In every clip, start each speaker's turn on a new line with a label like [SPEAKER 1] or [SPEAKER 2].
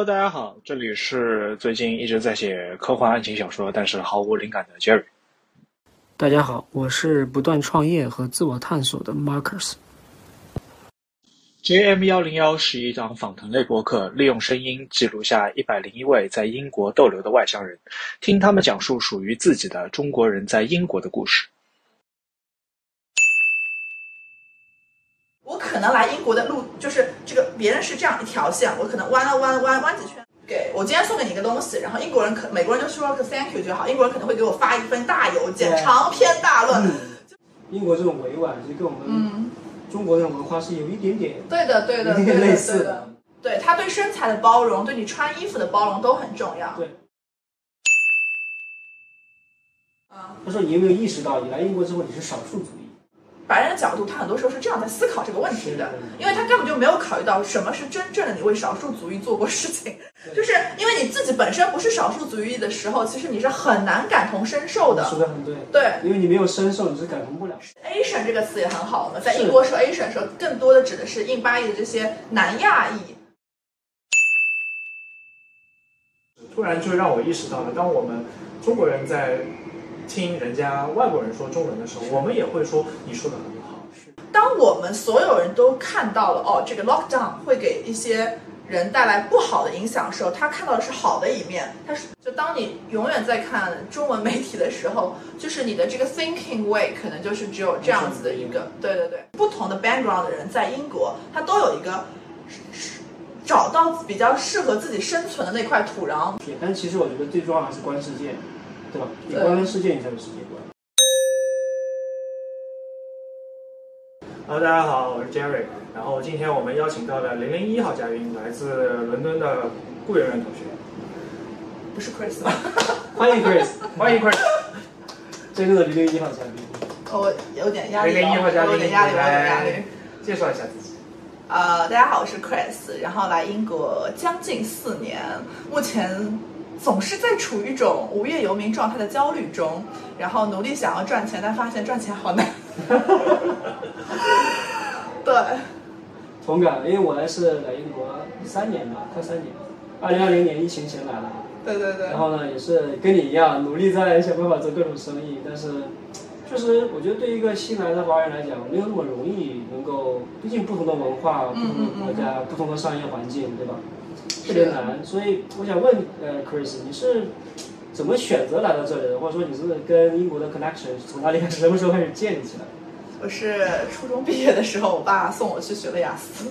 [SPEAKER 1] Hello，大家好，这里是最近一直在写科幻爱情小说，但是毫无灵感的 Jerry。
[SPEAKER 2] 大家好，我是不断创业和自我探索的 Marcus。
[SPEAKER 1] JM 幺零幺是一档访谈类播客，利用声音记录下一百零一位在英国逗留的外乡人，听他们讲述属于自己的中国人在英国的故事。
[SPEAKER 3] 我可能来英国的路就是这个，别人是这样一条线，我可能弯了弯弯弯几圈。给我今天送给你一个东西，然后英国人可美国人就说个 thank you 就好，英国人可能会给我发一份大邮件，长篇大论。
[SPEAKER 2] 英国这种委婉，其实跟我们
[SPEAKER 3] 嗯，
[SPEAKER 2] 中国那种文化是有一点点
[SPEAKER 3] 对的，对的，
[SPEAKER 2] 有点
[SPEAKER 3] 对的，
[SPEAKER 2] 类似
[SPEAKER 3] 对的。对他对身材的包容，对你穿衣服的包容都很重要。
[SPEAKER 2] 对。
[SPEAKER 3] 啊，
[SPEAKER 2] 他说：“你有没有意识到，你来英国之后你是少数族裔？
[SPEAKER 3] 白人的角度，他很多时候是这样在思考这个问题的，因为他根本就没有考虑到什么是真正的你为少数族裔做过事情，就是因为你自己本身不是少数族裔的时候，其实你是很难感同身受的。
[SPEAKER 2] 说的很对，
[SPEAKER 3] 对
[SPEAKER 2] 因为你没有深受，你是感同不了。
[SPEAKER 3] ，Asian 这个词也很好，我们在英国说 Asian 的时候，更多的指的是印巴裔的这些南亚裔。
[SPEAKER 4] 突然就让我意识到了，当我们中国人在听人家外国人说中文的时候，我们也会说你说的很好。
[SPEAKER 3] 当我们所有人都看到了哦，这个 lockdown 会给一些人带来不好的影响的时候，他看到的是好的一面。他是就当你永远在看中文媒体的时候，就是你的这个 thinking way 可能就是只有这样子的一个，对对对，不同的 background 的人在英国，他都有一个找到比较适合自己生存的那块土壤。
[SPEAKER 2] 但其实我觉得最重要还是观世界，对吧？你
[SPEAKER 3] 对
[SPEAKER 2] 观世界，你才有世界观。
[SPEAKER 4] Hello，大家好，我是 Jerry。然后今天我们邀请到了 零零一号嘉宾，来自伦敦的顾媛媛同学。
[SPEAKER 3] 不是 Chris 吗？
[SPEAKER 2] 欢迎 Chris，
[SPEAKER 4] 欢迎 Chris。
[SPEAKER 2] 真正的零零一号嘉宾。
[SPEAKER 3] 我有点压力、
[SPEAKER 4] 零零一号嘉
[SPEAKER 3] 哦，
[SPEAKER 4] 宾
[SPEAKER 3] 我有点压力，我有点压力。
[SPEAKER 4] 介绍一下自己。
[SPEAKER 3] 呃，大家好，我是 Chris，然后来英国将近四年，目前总是在处于一种无业游民状态的焦虑中，然后努力想要赚钱，但发现赚钱好难。对，
[SPEAKER 2] 同感，因为我来是来英国三年吧，快三年，二零二零年疫情前来了。
[SPEAKER 3] 对对对
[SPEAKER 2] 然，后呢，也是跟你一样，努力在想办法做各种生意，但是，确实我觉得对一个新来的华人来讲，没有那么容易能够，毕竟不同的文化、不同的国家、不同的商业环境，对吧？特别难。所以我想问，呃，Chris，你是怎么选择来到这里的？或者说你是跟英国的 connection 从哪里开始，什么时候开始建立起来？
[SPEAKER 3] 我是初中毕业的时候，我爸送我去学了雅思。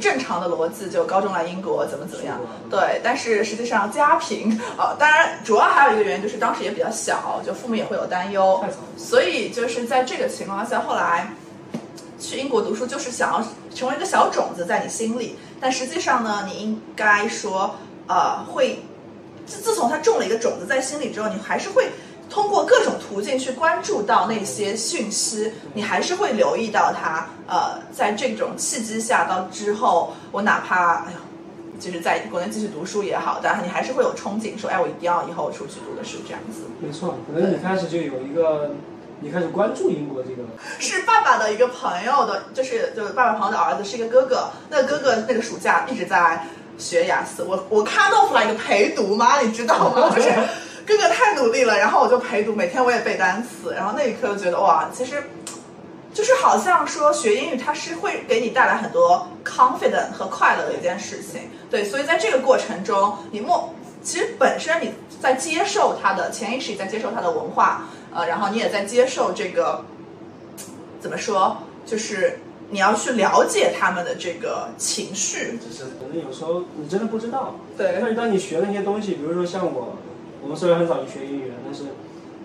[SPEAKER 3] 正常的逻辑就高中来英国怎么怎么样，对。但是实际上家贫啊、呃当然主要还有一个原因就是当时也比较小，就父母也会有担忧所以就是在这个情况下，后来去英国读书就是想要成为一个小种子在你心里，但实际上呢，你应该说呃会，自自从他种了一个种子在心里之后，你还是会。通过各种途径去关注到那些讯息，你还是会留意到他。呃，在这种契机下，到之后，我哪怕哎呀，就是在国内继续读书也好，但是你还是会有憧憬，说，哎，我一定要以后出去读的书这样子。
[SPEAKER 2] 没错，可能你开始就有一个，你开始关注英国这个，
[SPEAKER 3] 是爸爸的一个朋友的，就是就是爸爸朋友的儿子是一个哥哥，那个哥哥那个暑假一直在学雅思，我我看到出来一个陪读吗，你知道吗？就是哥哥太努力了，然后我就陪读，每天我也背单词，然后那一刻就觉得哇，其实就是好像说学英语它是会给你带来很多 confident 和快乐的一件事情，对，所以在这个过程中，你默其实本身你在接受它的潜意识，在接受它的文化，呃，然后你也在接受这个怎么说，就是你要去了解他们的这个情绪，
[SPEAKER 2] 只是可能有时候你真的不知道。
[SPEAKER 3] 对
[SPEAKER 2] 但是当你学那些东西，比如说像我，我们虽然很早就学英语了，但是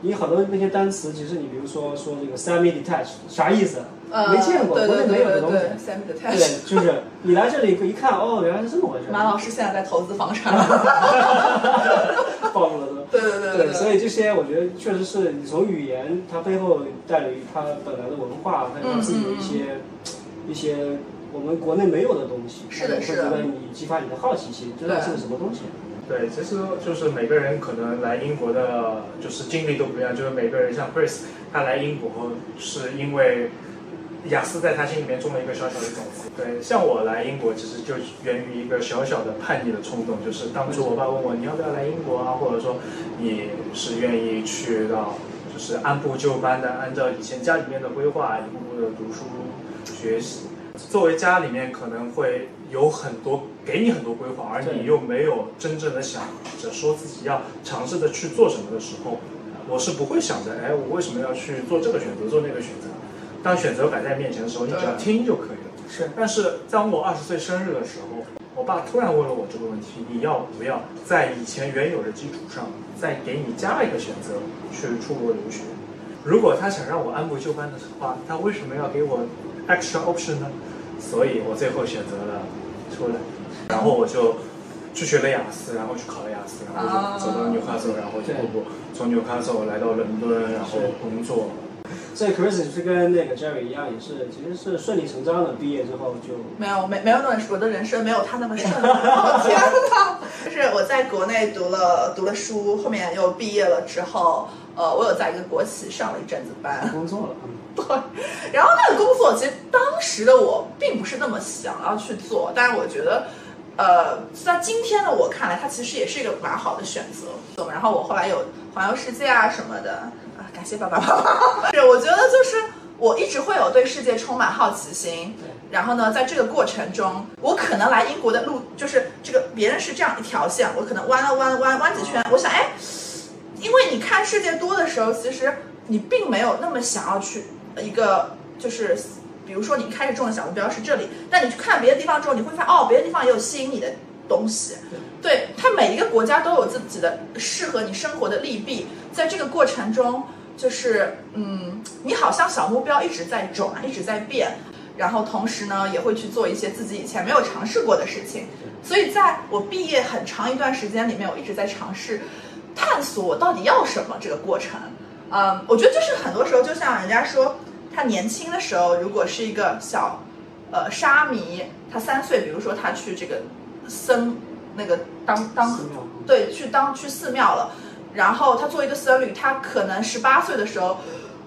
[SPEAKER 2] 你很多那些单词，其实你比如说说这个 semi-detached 啥意思？
[SPEAKER 3] 呃，
[SPEAKER 2] 没见过，
[SPEAKER 3] 对
[SPEAKER 2] 国内没有的东西。
[SPEAKER 3] 对，semi 的 touch。
[SPEAKER 2] 对，就是你来这里一看，哦，原来是这么回事。
[SPEAKER 3] 马老师现在在投资房产。
[SPEAKER 2] 暴露了都。
[SPEAKER 3] 对对对
[SPEAKER 2] 对，所以这些我觉得确实是你从语言它背后带有它本来的文化，还有它自己的一些、一些我们国内没有的东西，
[SPEAKER 3] 是的是的
[SPEAKER 2] 会觉得你激发你的好奇心，知道是个什么东西。
[SPEAKER 4] 对，其实就是每个人可能来英国的，就是经历都不一样。就是每个人像 Chris，他来英国是因为雅思在他心里面种了一个小小的种子。对，像我来英国，其实就源于一个小小的叛逆的冲动，就是当初我爸问我你要不要来英国啊，或者说你是愿意去到，就是按部就班的按照以前家里面的规划一步步的读书学习。作为家里面可能会有很多给你很多规划，而你又没有真正的想着说自己要尝试的去做什么的时候，我是不会想着，哎，我为什么要去做这个选择，做那个选择？当选择摆在面前的时候，你只要听就可以了。
[SPEAKER 2] 是，
[SPEAKER 4] 但是当我二十岁生日的时候，我爸突然问了我这个问题：你要不要在以前原有的基础上，再给你加一个选择，去出国留学？如果他想让我按部就班的话，他为什么要给我 extra option 呢？所以我最后选择了出来，然后我就去学了雅思，然后去考了雅思，然后就走到纽卡斯，然后一步步从纽卡斯来到伦敦，然后工作。
[SPEAKER 2] 所以 Chris 是跟那个 Jerry 一样，也是其实是顺理成章的，毕业之后就
[SPEAKER 3] 没有没没有那么我的人生没有他那么顺。哦天哪！就是我在国内读了读了书，后面又毕业了之后，呃，我有在一个国企上了一阵子班，
[SPEAKER 2] 工作了。
[SPEAKER 3] 对，然后那个工作其实当时的我并不是那么想要去做，但是我觉得，呃，在今天的我看来，它其实也是一个蛮好的选择。然后我后来有环游世界啊什么的。感谢爸爸妈妈。是，我觉得就是我一直会有对世界充满好奇心。然后呢，在这个过程中，我可能来英国的路就是这个，别人是这样一条线，我可能弯了弯弯弯几圈。我想，哎，因为你看世界多的时候，其实你并没有那么想要去一个，就是比如说你开始种的小目标是这里，但你去看别的地方之后，你会发现哦，别的地方也有吸引你的东西。对，它每一个国家都有自己的适合你生活的利弊，在这个过程中。就是嗯，你好像小目标一直在转，一直在变，然后同时呢，也会去做一些自己以前没有尝试过的事情。所以在我毕业很长一段时间里面，我一直在尝试探索我到底要什么这个过程。嗯，我觉得就是很多时候，就像人家说，他年轻的时候，如果是一个小呃沙弥，他三岁，比如说他去这个僧那个当当对去当去寺庙了。然后他作为一个僧侣，他可能十八岁的时候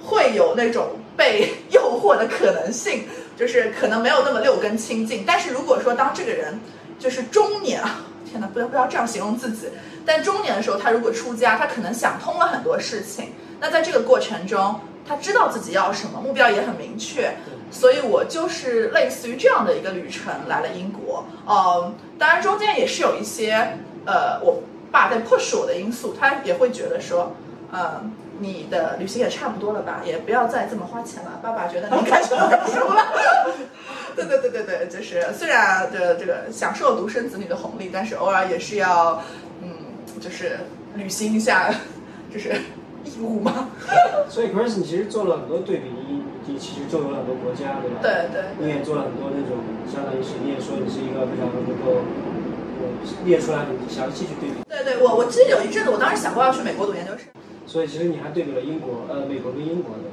[SPEAKER 3] 会有那种被诱惑的可能性，就是可能没有那么六根清净。但是如果说当这个人就是中年啊，天哪，不要不要这样形容自己。但中年的时候，他如果出家，他可能想通了很多事情。那在这个过程中，他知道自己要什么，目标也很明确。所以我就是类似于这样的一个旅程来了英国。嗯，当然中间也是有一些呃我。爸在 push 我的因素，他也会觉得说，呃，你的旅行也差不多了吧，也不要再这么花钱了。爸爸觉得你该什么该什么了。对对对对对，就是虽然的这个享受独生子女的红利，但是偶尔也是要，嗯，就是旅行一下，就是义务嘛。
[SPEAKER 2] 所以 Chris，你其实做了很多对比，你其实周游了很多国家，对吧？
[SPEAKER 3] 对对。
[SPEAKER 2] 你也做了很多那种，相当于是你也说你是一个非常能够。列出来，你详细去对比。
[SPEAKER 3] 对对，我我记得有一阵子，我当时想过要去美国读研究生。
[SPEAKER 2] 所以其实你还对比了英国，呃，美国跟英国的。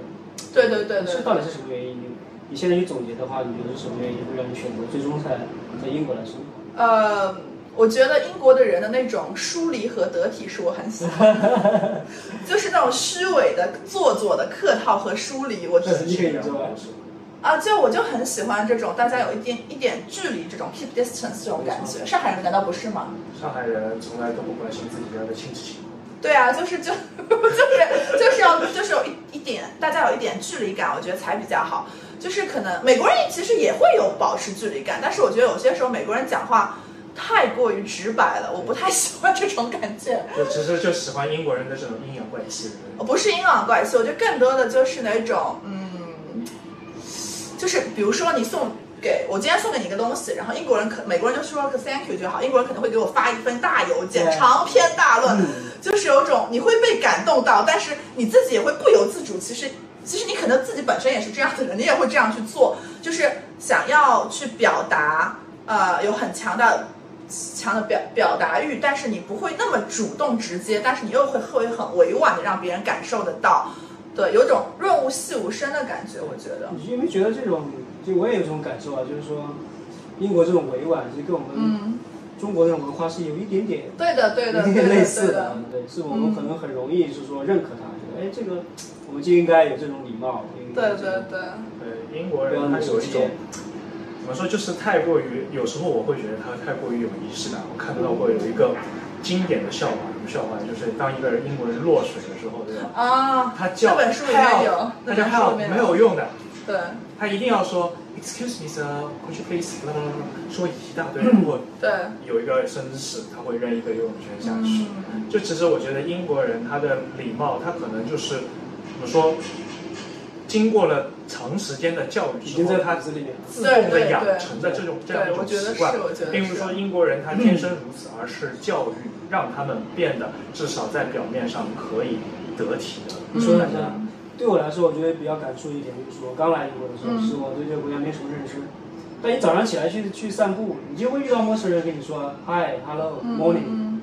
[SPEAKER 3] 对对对对。
[SPEAKER 2] 是到底是什么原因？你现在去总结的话，你觉得是什么原因会让你选择最终在在英国来生
[SPEAKER 3] 活？呃，我觉得英国的人的那种疏离和得体是我很喜欢，就是那种虚伪的、做作的、客套和疏离，我觉得
[SPEAKER 2] 是。
[SPEAKER 3] 啊，就我就很喜欢这种大家有一点一点距离，这种 keep distance 这种感觉。上海人难道不是吗？
[SPEAKER 4] 上海人从来都不关心自己家的亲戚。
[SPEAKER 3] 对啊，就是就 就是就是要就是有一一点，大家有一点距离感，我觉得才比较好。就是可能美国人其实也会有保持距离感，但是我觉得有些时候美国人讲话太过于直白了，我不太喜欢这种感觉。
[SPEAKER 4] 我其实就喜欢英国人的这种阴阳怪气。
[SPEAKER 3] 不是阴阳怪气，我觉得更多的就是那种嗯。就是比如说你送给我今天送给你一个东西，然后英国人可美国人就说个 thank you 就好，英国人可能会给我发一份大邮件，长篇大论，就是有种你会被感动到，但是你自己也会不由自主。其实其实你可能自己本身也是这样的人，你也会这样去做，就是想要去表达，呃，有很强的强的表表达欲，但是你不会那么主动直接，但是你又会会很委婉的让别人感受得到。对，有种润物细无声的感觉，我觉得。
[SPEAKER 2] 你有没有觉得这种？就我也有这种感受啊，就是说，英国这种委婉，其实跟我们中国那种文化是有一点点
[SPEAKER 3] 对的，对的，
[SPEAKER 2] 有点
[SPEAKER 3] 对，
[SPEAKER 2] 类似的
[SPEAKER 3] 对
[SPEAKER 2] 是我们可能很容易是说认可他，觉得哎，这个我们就应该有这种礼貌，
[SPEAKER 3] 对对对，
[SPEAKER 4] 对，英国人他有一种。怎么说，就是太过于，有时候我会觉得他太过于有仪式感。我看到过有一个经典的笑话，什么笑话？就是当一个人英国人落水的时候，对吧？
[SPEAKER 3] 啊，
[SPEAKER 4] 他叫
[SPEAKER 3] 这本书里面有本书里
[SPEAKER 4] help 没有用的，
[SPEAKER 3] 对
[SPEAKER 4] 他一定要说 excuse me sir，could you please，说一大堆，如果
[SPEAKER 3] 对，
[SPEAKER 4] 有一个绅士，他会扔一个游泳圈下去。
[SPEAKER 3] 嗯，
[SPEAKER 4] 就其实我觉得英国人他的礼貌，他可能就是怎么说，经过了长时间的教育之后，
[SPEAKER 2] 已经在
[SPEAKER 4] 他
[SPEAKER 2] 骨子里面。
[SPEAKER 4] 自动的养成的这种这样一种习惯，并不是说英国人他天生如此，而是教育让他们变得至少在表面上可以得体的。
[SPEAKER 2] 你说的
[SPEAKER 4] 大家
[SPEAKER 2] 嗯对我来说，我觉得比较感触一点，就是说我刚来英国的时候，
[SPEAKER 3] 嗯
[SPEAKER 2] 是我对这个国家没什么认知。但你早上起来去去散步，你就会遇到陌生人跟你说 “Hi, hello,
[SPEAKER 3] 嗯
[SPEAKER 2] morning”，
[SPEAKER 3] 嗯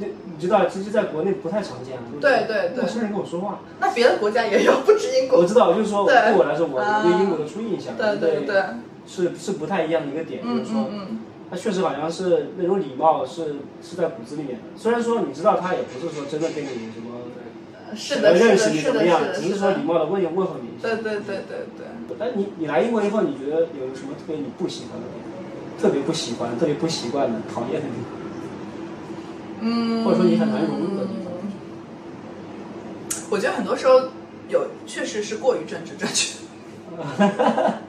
[SPEAKER 2] 那你知道，其实在国内不太常见
[SPEAKER 3] 对对对
[SPEAKER 2] 陌生人跟我说话，
[SPEAKER 3] 那别的国家也有，不止英国。
[SPEAKER 2] 我知道，就是说
[SPEAKER 3] 对
[SPEAKER 2] 对我来说，我对英国的初印象，
[SPEAKER 3] 对对对，
[SPEAKER 2] 是是不太一样的一个点，就
[SPEAKER 3] 嗯
[SPEAKER 2] 是说他确实好像是那种礼貌是是在骨子里面的。虽然说你知道他也不是说真的跟你什么
[SPEAKER 3] 是的，
[SPEAKER 2] 认识你怎么样只是说礼。貌的问问候你。
[SPEAKER 3] 对对对对对。
[SPEAKER 2] 但你你来英国以后，你觉得有什么特别你不喜欢的？特别不喜欢、特别不习惯的、讨厌的地方？
[SPEAKER 3] 嗯，
[SPEAKER 2] 或者说你很难融入的地方？
[SPEAKER 3] 我觉得很多时候有确实是过于政治正确。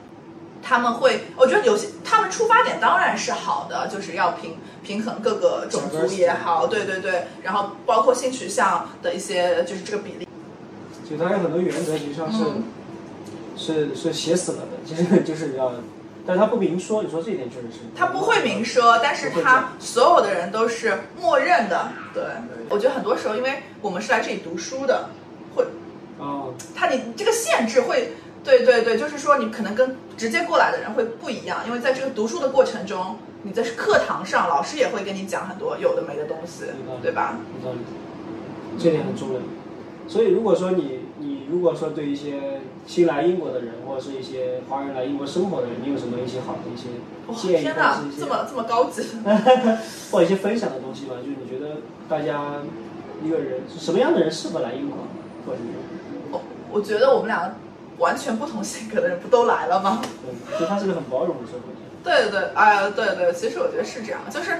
[SPEAKER 3] 他们会，我觉得有些他们出发点当然是好的，就是要平平衡各个种族也好，对对对，然后包括性取向的一些就是这个比例。
[SPEAKER 2] 其实它有很多原则，实际上是、
[SPEAKER 3] 嗯
[SPEAKER 2] 是是写死了的，其实就是要，但他不明说，你说这一点确实是。
[SPEAKER 3] 他不会明说，但是他所有的人都是默认的。对，我觉得很多时候，因为我们是来这里读书的，会
[SPEAKER 2] 哦，
[SPEAKER 3] 他你这个限制会，对对对，就是说你可能跟直接过来的人会不一样，因为在这个读书的过程中，你在课堂上老师也会跟你讲很多有的没的东西对吧？
[SPEAKER 2] 有道理，这点很重要。所以如果说你你如果说对一些新来英国的人，或者是一些华人来英国生活的人，你有什么一些好的一些
[SPEAKER 3] 哇，
[SPEAKER 2] 建议，
[SPEAKER 3] 天哪
[SPEAKER 2] 或者是一，些
[SPEAKER 3] 这么这么高级，
[SPEAKER 2] 或者一些分享的东西吧？就是你觉得大家一个人什么样的人适合来英国，或者是
[SPEAKER 3] 我我觉得我们两个完全不同性格的人不都来了吗？
[SPEAKER 2] 对，就它是个很包容的社会。
[SPEAKER 3] 对对对，哎、对对，其实我觉得是这样，就是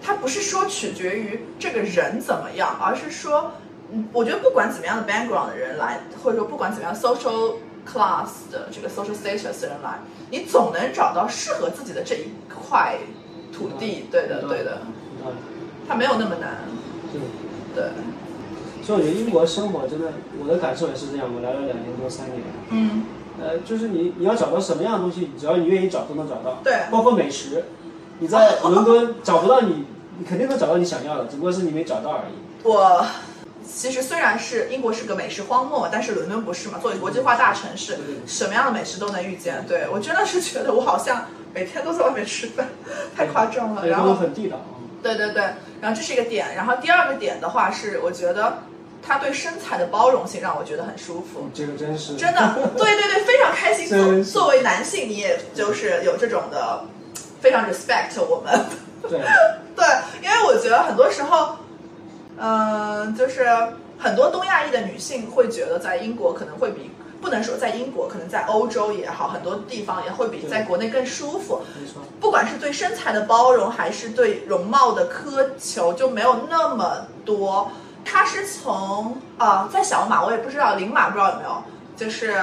[SPEAKER 3] 它不是说取决于这个人怎么样，而是说，嗯，我觉得不管怎么样的 background 的人来，或者说不管怎么样 social class 的这个 social status 的人来，你总能找到适合自己的这一块土地。对的，对的，它没有那么难。
[SPEAKER 2] 对。
[SPEAKER 3] 对，
[SPEAKER 2] 所以我觉得英国生活真的，我的感受也是这样。我来了两年多三年，
[SPEAKER 3] 嗯，
[SPEAKER 2] 呃，就是你你要找到什么样的东西，只要你愿意找，都能找到。
[SPEAKER 3] 对
[SPEAKER 2] 包括美食，你在伦敦找不到你，你肯定能找到你想要的，只不过是你没找到而已。
[SPEAKER 3] 我。其实虽然是英国是个美食荒漠，但是伦敦不是嘛。作为国际化大城市什么样的美食都能遇见。对我真的是觉得我好像每天都在外面吃饭，太夸张了。然后
[SPEAKER 2] 很地道啊。
[SPEAKER 3] 对对对，然后这是一个点，然后第二个点的话是，我觉得他对身材的包容性让我觉得很舒服，
[SPEAKER 2] 这个真是
[SPEAKER 3] 真的，对对对，非常开心。作 作为男性，你也就是有这种的，非常 respect 我们。
[SPEAKER 2] 对，
[SPEAKER 3] 对，因为我觉得很多时候，嗯、就是很多东亚裔的女性会觉得在英国可能会比。不能说在英国，可能在欧洲也好，很多地方也会比在国内更舒服。
[SPEAKER 2] 没错。
[SPEAKER 3] 不管是对身材的包容，还是对容貌的苛求，就没有那么多。他是从啊、在小码我也不知道，零码不知道有没有，就是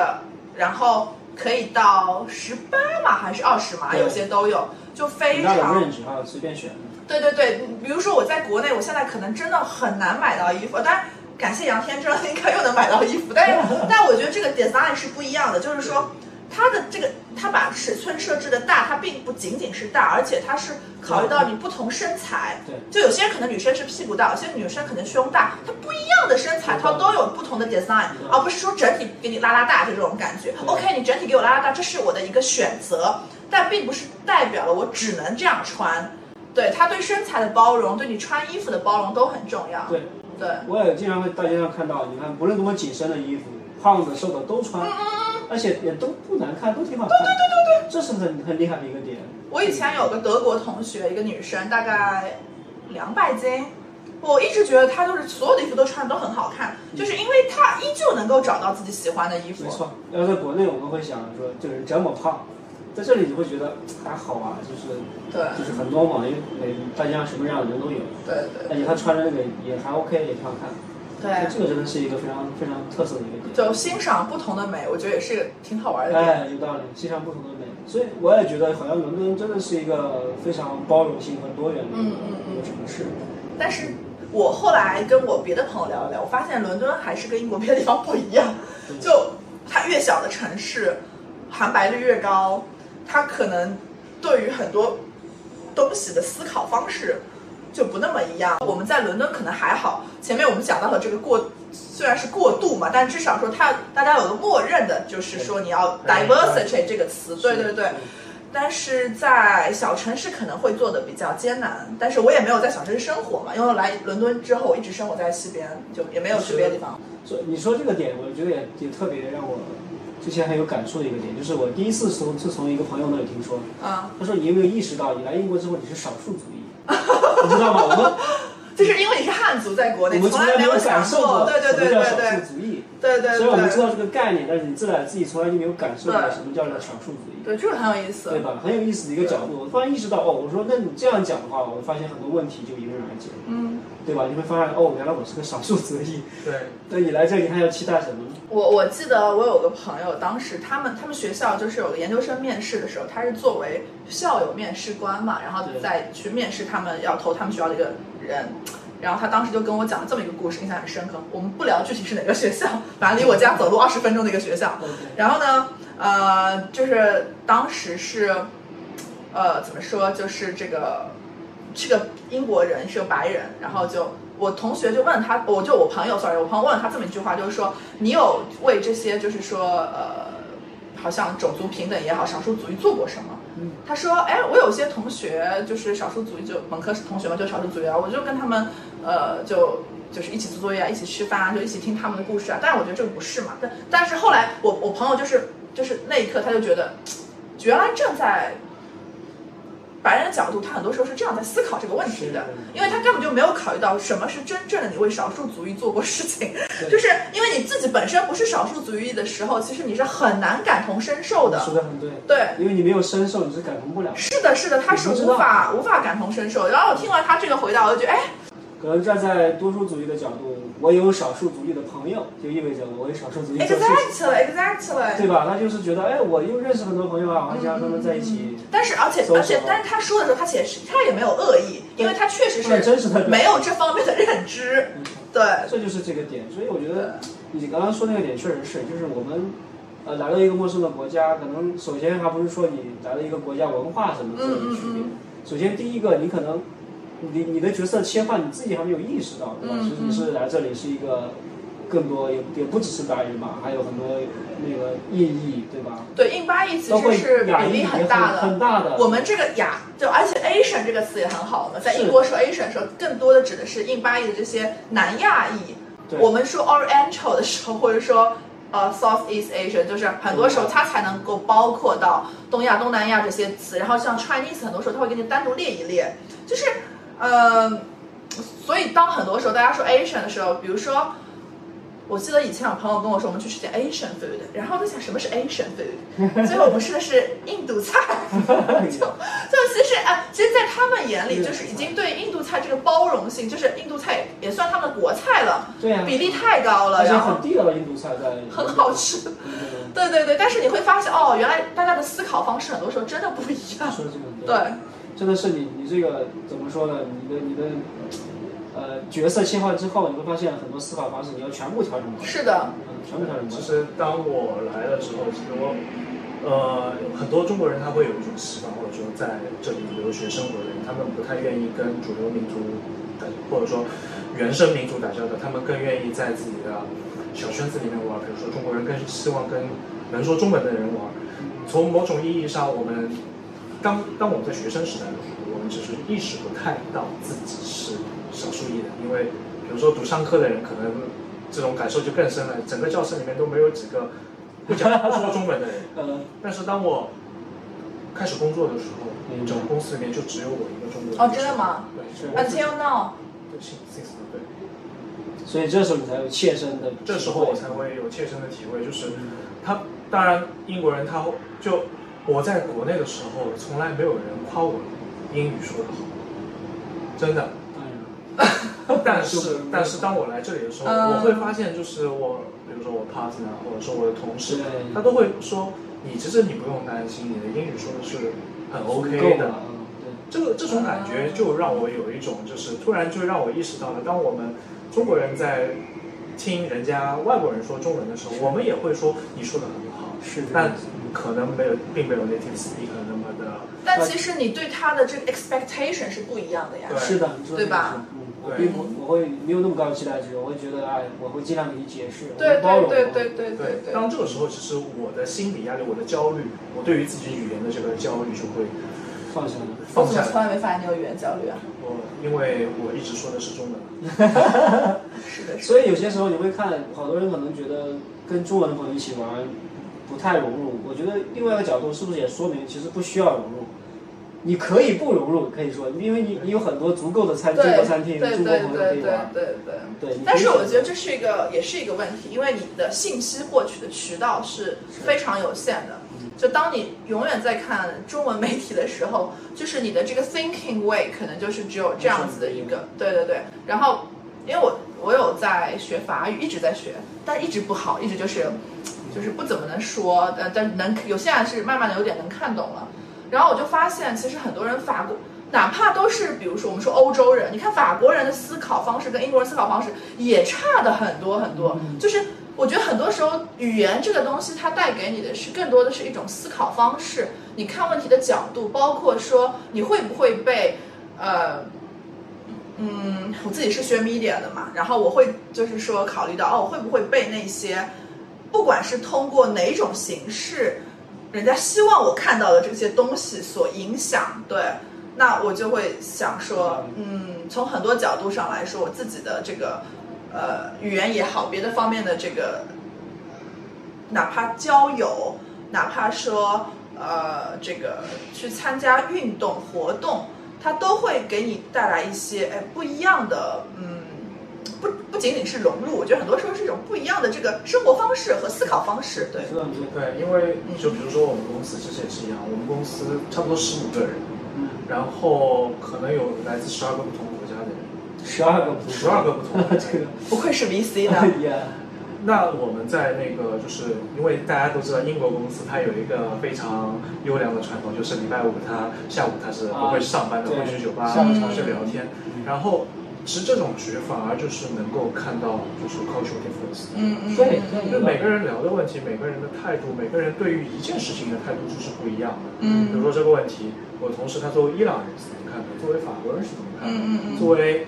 [SPEAKER 3] 然后可以到十八码还是二十码，有些都有，就非常
[SPEAKER 2] range 哈，随便选。
[SPEAKER 3] 对对对，比如说我在国内，我现在可能真的很难买到衣服，当然感谢杨天真，应该又能买到衣服，但是 但我觉得这个 design 是不一样的，就是说它的这个它把尺寸设置的大，它并不仅仅是大，而且它是考虑到你不同身材，
[SPEAKER 2] 对。
[SPEAKER 3] 就有些人可能女生是屁股大，有些女生可能胸大，它不一样的身材它都有不同的 design，而不是说整体给你拉拉大就这种感觉。OK，你整体给我拉拉大，这是我的一个选择，但并不是代表了我只能这样穿。对他对身材的包容，对你穿衣服的包容都很重要。
[SPEAKER 2] 对，
[SPEAKER 3] 对
[SPEAKER 2] 我也经常会大街上看到，你看不论多么紧身的衣服，胖子瘦的都穿，而且也都不难看，都挺好看。对对对对对，这是很很厉害的一个点。
[SPEAKER 3] 我以前有个德国同学，一个女生，大概两百斤。我一直觉得她就是所有的衣服都穿的都很好看，就是因为她依旧能够找到自己喜欢的衣服。
[SPEAKER 2] 没错，要在国内我们会想说，就是这么胖，在这里你会觉得还好啊，就是
[SPEAKER 3] 对，
[SPEAKER 2] 就是很多嘛，因为每大家什么样的人都有。
[SPEAKER 3] 对对。
[SPEAKER 2] 而且他穿的那个也还 OK，也挺好看。
[SPEAKER 3] 对，
[SPEAKER 2] 这个真的是一个非常非常特色的一个点。
[SPEAKER 3] 就欣赏不同的美，我觉得也是挺好玩的。
[SPEAKER 2] 哎，有道理，欣赏不同的美，所以我也觉得好像伦敦真的是一个非常包容性和多元的一个城市。
[SPEAKER 3] 但是。我后来跟我别的朋友聊了聊，我发现伦敦还是跟英国别的地方不一样。就它越小的城市，含白率越高，它可能对于很多东西的思考方式就不那么一样。我们在伦敦可能还好，前面我们讲到了这个过，虽然是过度嘛，但至少说他大家有个默认的，就是说你要 diversity 这个词，对对对。但是在小城市可能会做的比较艰难，但是我也没有在小城市生活嘛，因为来伦敦之后我一直生活在西边，就也没有去别的地方。
[SPEAKER 2] 所以你说这个点，我觉得也也特别让我之前很有感触的一个点，就是我第一次从是从一个朋友那里听说，
[SPEAKER 3] 啊，
[SPEAKER 2] 他说你有没有意识到你来英国之后你是少数族裔，你知道吗？我们
[SPEAKER 3] 就是因为你是汉族，在国内
[SPEAKER 2] 从
[SPEAKER 3] 来没
[SPEAKER 2] 有
[SPEAKER 3] 感受
[SPEAKER 2] 过
[SPEAKER 3] 对对对对对，
[SPEAKER 2] 少数族裔，
[SPEAKER 3] 对对，
[SPEAKER 2] 所以我们知道这个概念，但是你自来自己从来就没有感受过什么叫做少数族裔。
[SPEAKER 3] 对，这个很有意思，
[SPEAKER 2] 对吧？很有意思的一个角度。我突然意识到，哦，我说那你这样讲的话，我会发现很多问题就迎刃而解。
[SPEAKER 3] 嗯，
[SPEAKER 2] 对吧？你会发现，哦，原来我是个少数族裔。
[SPEAKER 4] 对，
[SPEAKER 2] 那你来这里还要期待什么呢？
[SPEAKER 3] 我我记得我有个朋友，当时他们他们学校就是有个研究生面试的时候，他是作为校友面试官嘛，然后再去面试他们要投他们学校的一个人。然后他当时就跟我讲了这么一个故事，印象很深刻。我们不聊具体是哪个学校，反正离我家走路二十分钟的一个学校。然后呢？呃，就是当时是，呃，怎么说？就是这个是个英国人，是个白人。然后就我同学就问他，我就我朋友，sorry，我朋友问了他这么一句话，就是说，你有为这些就是说，呃，好像种族平等也好，少数族裔做过什么？他说，哎，我有些同学就是少数族裔，就本科是同学嘛，就少数族裔啊，我就跟他们，呃，就。就是一起做作业啊，一起吃饭啊，就一起听他们的故事啊。但是我觉得这个不是嘛。但但是后来我我朋友就是就是那一刻他就觉得，原来正在白人的角度，他很多时候是这样在思考这个问题的，因为他根本就没有考虑到什么是真正的你为少数族裔做过事情。就是因为你自己本身不是少数族裔的时候，其实你是很难感同身受的。
[SPEAKER 2] 说的很对。
[SPEAKER 3] 对，
[SPEAKER 2] 因为你没有深受，你是感同不了。
[SPEAKER 3] 是的，是的，他是无法无法感同身受。然后我听完他这个回答，我就觉得，哎。
[SPEAKER 2] 可能站在多数主义的角度，我有少数主义的朋友，就意味着我有少数主义做事
[SPEAKER 3] 情。Exactly，Exactly。
[SPEAKER 2] 对吧？他就是觉得，哎，我又认识很多朋友啊，我想跟他们在一起。
[SPEAKER 3] 但是，而且，而且，但是他说的时候，他其实他也没有恶意，因为他确实是没有这方面的认知。对，
[SPEAKER 2] 这就是这个点。所以我觉得你刚刚说那个点确实是，就是我们呃来到一个陌生的国家，可能首先还不是说你来了一个国家文化什么的区别。首先第一个，你可能。你你的角色切换你自己还没有意识到，对吧？其实你是来这里是一个更多也也不只是白人嘛，还有很多那个印裔，对吧？
[SPEAKER 3] 对，印巴裔其实是比例
[SPEAKER 2] 很
[SPEAKER 3] 大
[SPEAKER 2] 的。很大
[SPEAKER 3] 的。我们这个亚就而且 Asian 这个词也很好的，在英国说 Asian 时候，更多的指的是印巴裔的这些南亚裔。我们说 Oriental 的时候，或者说呃 Southeast Asia，就是很多时候它才能够包括到东亚、东南亚这些词。然后像 Chinese，很多时候它会给你单独列一列，就是。嗯，所以当很多时候大家说 Asian 的时候，比如说，我记得以前有朋友跟我说，我们去吃点 Asian food，然后在想什么是 Asian food，最后我们吃的是印度菜，就就其实啊，其实，在他们眼里，就是已经对印度菜这个包容性，就是印度菜也算他们的国菜了，
[SPEAKER 2] 对呀，
[SPEAKER 3] 比例太高了，然后
[SPEAKER 2] 很地道的印度菜在
[SPEAKER 3] 很好吃，对对对，但是你会发现哦，原来大家的思考方式很多时候真的不一样，对。
[SPEAKER 2] 真的是你，你这个怎么说呢？你的你的，呃，角色切换之后，你会发现很多思考方式你要全部调整过来。
[SPEAKER 3] 是的，
[SPEAKER 2] 嗯，全部调整过
[SPEAKER 4] 来。其实当我来的时候，其实我，呃，很多中国人他会有一种习惯，或者说在这里留学生活的人，他们不太愿意跟主流民族打，或者说原生民族打交道，他们更愿意在自己的小圈子里面玩。比如说中国人更希望跟能说中文的人玩。从某种意义上，我们。当当我们在学生时代的时候，我们只是意识不太到自己是少数裔的，因为比如说读商科的人，可能这种感受就更深了。整个教室里面都没有几个不讲不说中文的人。
[SPEAKER 2] 嗯，
[SPEAKER 4] 但是当我开始工作的时候，
[SPEAKER 2] 嗯
[SPEAKER 4] 整个公司里面就只有我一个中国人。
[SPEAKER 3] 哦真的吗
[SPEAKER 4] 对
[SPEAKER 3] ，Until now，
[SPEAKER 4] 对，since 对。
[SPEAKER 2] 所以这时候你才有切身的体会，
[SPEAKER 4] 这时候我才会有切身的体会，就是他当然英国人他就我在国内的时候，从来没有人夸我英语说得好，真的。但是但是当我来这里的时候，
[SPEAKER 3] 嗯。
[SPEAKER 4] 我会发现就是我，比如说我 partner 或者说我的同事，他都会说你其实你不用担心，你的英语说的是很 OK 的。这个这种感觉就让我有一种，就是突然就让我意识到了，当我们中国人在听人家外国人说中文的时候，我们也会说你说的很好，
[SPEAKER 2] 是的
[SPEAKER 4] 但可能没有，并没有 native speaker 那么的。
[SPEAKER 3] 但其实你对他的这个 expectation 是不一样的呀。
[SPEAKER 4] 对
[SPEAKER 2] 是的，
[SPEAKER 3] 对吧？
[SPEAKER 2] 嗯，我
[SPEAKER 4] 对
[SPEAKER 2] 并不，我会没有那么高的期待值，我会觉得，哎，我会尽量给你解释，我
[SPEAKER 3] 对
[SPEAKER 2] 包容。
[SPEAKER 3] 对对对对对对。
[SPEAKER 4] 当这个时候，其实我的心理压力、我的焦虑，我对于自己语言的这个焦虑就会
[SPEAKER 2] 放下
[SPEAKER 3] 了。
[SPEAKER 4] 放下来。
[SPEAKER 3] 从来没发现你有语言焦虑啊？
[SPEAKER 4] 我因为我一直说的是中文，
[SPEAKER 3] 是的，是的。
[SPEAKER 2] 所以有些时候你会看，好多人可能觉得跟中文的朋友一起玩不太融入。我觉得另外一个角度是不是也说明其实不需要融入？你可以不融入，可以说，因为你你有很多足够的餐中
[SPEAKER 3] 对
[SPEAKER 2] 国餐厅、
[SPEAKER 3] 对
[SPEAKER 2] 中国
[SPEAKER 3] 对
[SPEAKER 2] 朋友可
[SPEAKER 3] 对对
[SPEAKER 2] 以玩。
[SPEAKER 3] 对对。但是我觉得这是一个，也是一个问题，因为你的信息获取的渠道是非常有限的。就当你永远在看中文媒体的时候，就是你的这个 thinking way 可能就是只有这样子的一个，对对对。然后，因为我我有在学法语，一直在学，但一直不好，一直就是就是不怎么能说，但但能有现在是慢慢的有点能看懂了。然后我就发现，其实很多人法国，哪怕都是比如说我们说欧洲人，你看法国人的思考方式跟英国人思考方式也差的很多很多。就是我觉得很多时候语言这个东西，它带给你的是更多的是一种思考方式，你看问题的角度，包括说你会不会被呃。嗯，我自己是学 media 的嘛，然后我会就是说考虑到哦，我会不会被那些，不管是通过哪种形式，人家希望我看到的这些东西所影响，对，那我就会想说，嗯，从很多角度上来说，我自己的这个呃语言也好，别的方面的这个，哪怕交友，哪怕说呃这个去参加运动活动，它都会给你带来一些哎不一样的嗯。不不仅仅是融入，我觉得很多时候是一种不一样的这个生活方式和思考方式。对，
[SPEAKER 2] 对，
[SPEAKER 4] 对，因为就比如说我们公司其实也是一样，我们公司差不多十五个人，
[SPEAKER 2] 嗯，
[SPEAKER 4] 然后可能有来自十二个不同国家的人，
[SPEAKER 2] 十二个不同，
[SPEAKER 4] 十二个不同的
[SPEAKER 2] 这个，
[SPEAKER 3] 不愧是 VC
[SPEAKER 2] 呀，
[SPEAKER 4] 那我们在那个，就是因为大家都知道英国公司它有一个非常优良的传统，就是礼拜五它下午它是不会上班的，
[SPEAKER 2] 啊
[SPEAKER 4] 会去酒吧
[SPEAKER 2] 对
[SPEAKER 4] 尝试聊天。然后其实这种局反而就是能够看到就是 cultural difference，
[SPEAKER 3] 嗯嗯，
[SPEAKER 2] 对
[SPEAKER 3] 嗯
[SPEAKER 4] 就每个人聊的问题，每个人的态度，每个人对于一件事情的态度就是不一样的。
[SPEAKER 3] 嗯。
[SPEAKER 4] 比如说这个问题，我同事他作为伊朗人是怎么看的，作为法国人是怎么看的，
[SPEAKER 3] 嗯嗯嗯。
[SPEAKER 4] 作为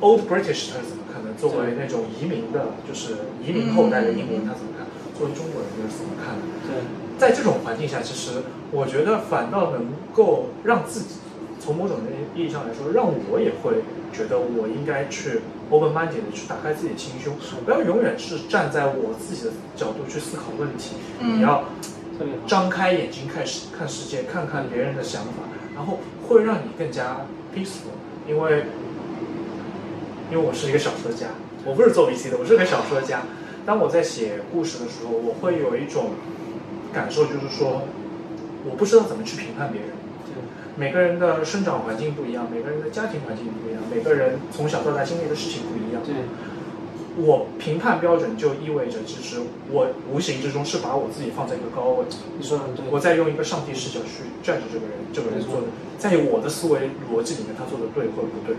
[SPEAKER 4] Old British 他是怎么看的，作为那种移民的，就是移民后代的英国人他怎么看，作为中国人又是怎么看的？
[SPEAKER 2] 对，
[SPEAKER 4] 在这种环境下，其实我觉得反倒能够让自己，从某种意义上来说，让我也会觉得我应该去 open minded 的去打开自己的心胸，不要永远是站在我自己的角度去思考问题，
[SPEAKER 3] 嗯
[SPEAKER 4] 你要。张开眼睛看世看世界，看看别人的想法，然后会让你更加 peaceful。因为，因为我是一个小说家，我不是做 VC 的，我是个小说家。当我在写故事的时候，我会有一种感受，就是说，我不知道怎么去评判别人。每个人的生长环境不一样，每个人的家庭环境不一样，每个人从小到大经历的事情不一样。
[SPEAKER 2] 对，
[SPEAKER 4] 我评判标准就意味着，其实我无形之中是把我自己放在一个高位。
[SPEAKER 2] 你说的很对。
[SPEAKER 4] 我在用一个上帝视角去 judge 这个人，这个人做的，在我的思维逻辑里面，他做的对或者不对。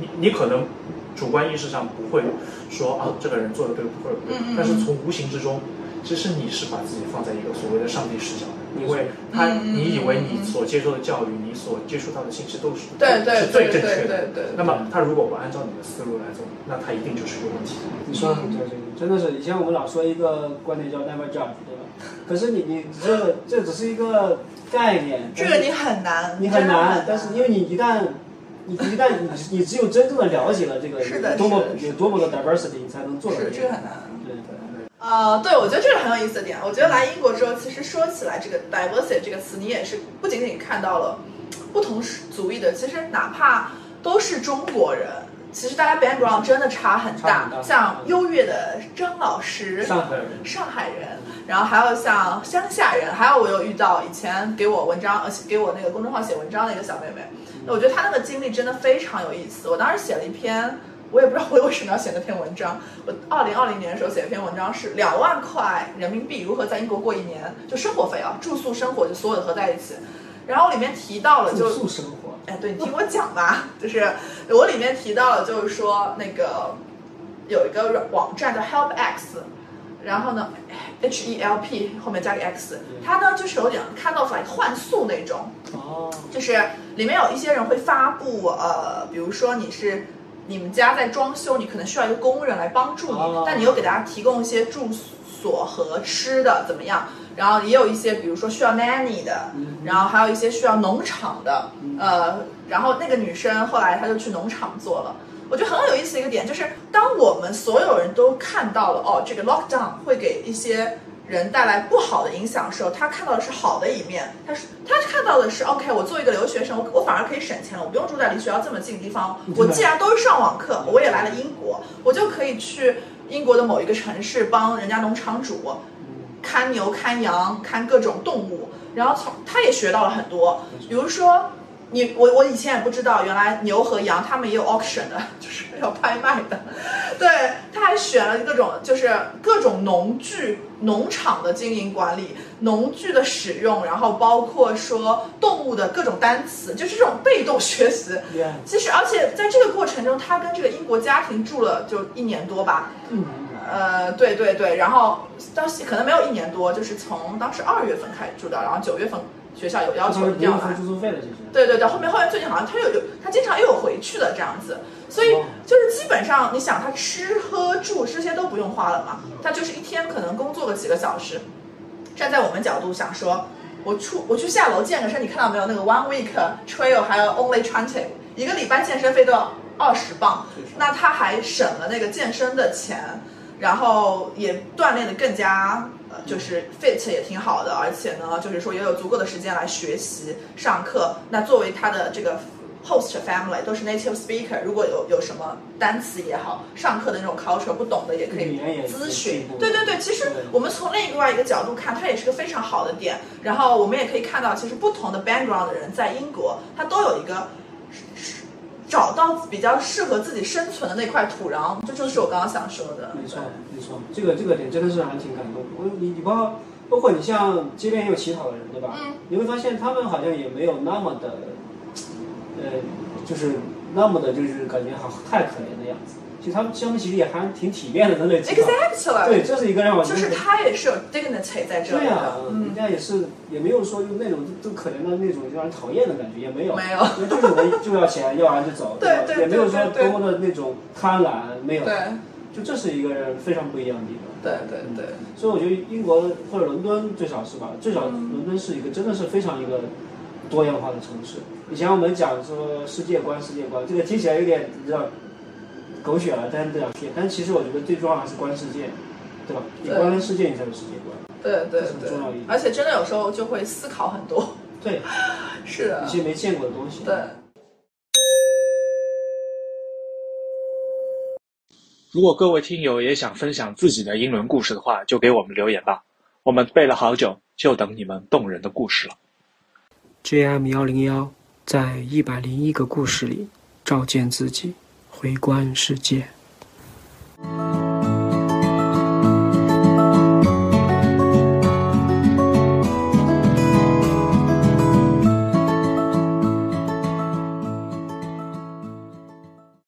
[SPEAKER 4] 你你可能主观意识上不会说啊，这个人做的对或者不对，但是从无形之中，其实你是把自己放在一个所谓的上帝视角的，因为他你以为你所接受的教育，你所接触到的信息都是
[SPEAKER 3] 对对
[SPEAKER 4] 是最
[SPEAKER 3] 对对
[SPEAKER 4] 正确的。
[SPEAKER 3] 对对。
[SPEAKER 4] 那么他如果不按照你的思路来走，那他一定就是有问题的。
[SPEAKER 2] 你说的很对，这个真的是以前我们老说一个观点叫 never judge，对吧？可是你你这这只是一个概念，
[SPEAKER 3] 这个你很难，
[SPEAKER 2] 你很难，但是因为你一旦你一旦你你只有真正的了解了这个
[SPEAKER 3] 是的
[SPEAKER 2] 多么有多么的 diversity，你才能做到这个。
[SPEAKER 3] 这个很难。
[SPEAKER 2] 对对。
[SPEAKER 3] 呃，对，我觉得这是很有意思的点。我觉得来英国之后，其实说起来这个 diversity 这个词，你也是不仅仅看到了不同族裔的，其实哪怕都是中国人，其实大家 background 真的差很大。
[SPEAKER 2] 很大
[SPEAKER 3] 像优越的张老师，
[SPEAKER 2] 上海人
[SPEAKER 3] 上海人，然后还有像乡下人，还有我有遇到以前给我文章，而且给我那个公众号写文章的一个小妹妹，我觉得她那个经历真的非常有意思。我当时写了一篇，我也不知道我为什么要写那篇文章。我二零二零年的时候写了一篇文章，是两万块人民币如何在英国过一年，就生活费啊，住宿生活就所有的合在一起。然后里面提到了就
[SPEAKER 2] 住宿生活，
[SPEAKER 3] 哎，对你听我讲吧，就是我里面提到了，就是说那个有一个网站叫 HelpX，然后呢，H E L P 后面加个 X，它呢就是有点看到 like 换宿那种，
[SPEAKER 2] 哦，
[SPEAKER 3] 就是里面有一些人会发布，呃，比如说你是你们家在装修，你可能需要一个工人来帮助你，
[SPEAKER 2] 哦
[SPEAKER 3] 但你又给大家提供一些住所和吃的，怎么样？然后也有一些，比如说需要 nanny 的，然后还有一些需要农场的，呃，然后那个女生后来她就去农场做了。我觉得很有意思的一个点就是，当我们所有人都看到了哦，这个 lockdown 会给一些人带来不好的影响的时候，他看到的是好的一面，他是他看到的是 OK，我作为一个留学生，我我反而可以省钱了，我不用住在离学校这么近的地方，我既然都是上网课，我也来了英国，我就可以去英国的某一个城市帮人家农场主看牛、看羊、看各种动物，然后从他也学到了很多，比如说。你我我以前也不知道，原来牛和羊他们也有 auction 的，就是要拍卖的。对，他还选了各种就是各种农具、农场的经营管理、农具的使用，然后包括说动物的各种单词，就是这种被动学习。其实，而且在这个过程中，他跟这个英国家庭住了就一年多吧。
[SPEAKER 2] 嗯，
[SPEAKER 3] 呃，对对对，然后当时可能没有一年多，就是从当时二月份开始住的，然后九月份学校有要求一定要来。
[SPEAKER 2] 住宿费的，其实。
[SPEAKER 3] 对对对，后面后面最近好像他又有他经常又有回去的这样子，所以
[SPEAKER 2] 哦
[SPEAKER 3] 就是基本上你想他吃喝住这些都不用花了嘛，他就是一天可能工作个几个小时。站在我们角度想说，我出我去下楼健个身，你看到没有？那个 one week trail 还有 only twenty，一个礼拜健身费都要二十磅，那他还省了那个健身的钱，然后也锻炼的更加。呃，就是 fit 也挺好的，而且呢，就是说也有足够的时间来学习上课。那作为他的这个 host family 都是 native speaker，如果有有什么单词也好，上课的那种 culture 不懂的也可以咨询。对对对，其实我们从另外一个角度看，它也是个非常好的点。然后我们也可以看到，其实不同的 background 的人在英国，他都有一个找到比较适合自己生存的那块土壤，这就是我刚刚想说的。
[SPEAKER 2] 没错，没错，这个这个点真的是还挺感动。我你你包括包括你像街边也有乞讨的人，对吧？
[SPEAKER 3] 嗯。
[SPEAKER 2] 你会发现他们好像也没有那么的，呃，就是那么的，就是感觉好太可怜的样子。其实他们他们其实也还挺体面的，在那里乞讨。
[SPEAKER 3] Exactly，
[SPEAKER 2] 对，这是一个让我
[SPEAKER 3] 就是他也是有 dignity 在这里
[SPEAKER 2] 对呀、人，家也是也没有说用那种都可怜的那种让人讨厌的感觉，也没有。
[SPEAKER 3] 没有
[SPEAKER 2] 因为这种人就要钱，要完就走，
[SPEAKER 3] 对
[SPEAKER 2] 吧？
[SPEAKER 3] 对
[SPEAKER 2] 也没有说多么的那种贪婪，没有。
[SPEAKER 3] 对
[SPEAKER 2] 就这是一个人非常不一样的地方。
[SPEAKER 3] 对对对。
[SPEAKER 2] 所以我觉得英国或者伦敦最少是吧，最少
[SPEAKER 3] 嗯
[SPEAKER 2] 伦敦是一个真的是非常一个多样化的城市。以前我们讲说世界观，世界观，这个听起来有点你知道狗血了，但是这样骗。但其实我觉得最重要还是观世界，对吧？你
[SPEAKER 3] 对
[SPEAKER 2] 观世界，你才有世界观。
[SPEAKER 3] 对对对
[SPEAKER 2] 重要一点，
[SPEAKER 3] 而且真的有时候就会思考很多。
[SPEAKER 2] 对，
[SPEAKER 3] 是的
[SPEAKER 2] 一，些没见过的东西。
[SPEAKER 3] 对。
[SPEAKER 1] 如果各位听友也想分享自己的英伦故事的话，就给我们留言吧。我们背了好久，就等你们动人的故事了。
[SPEAKER 5] JM 幺零幺在一百零一个故事里照见自己，围观世界。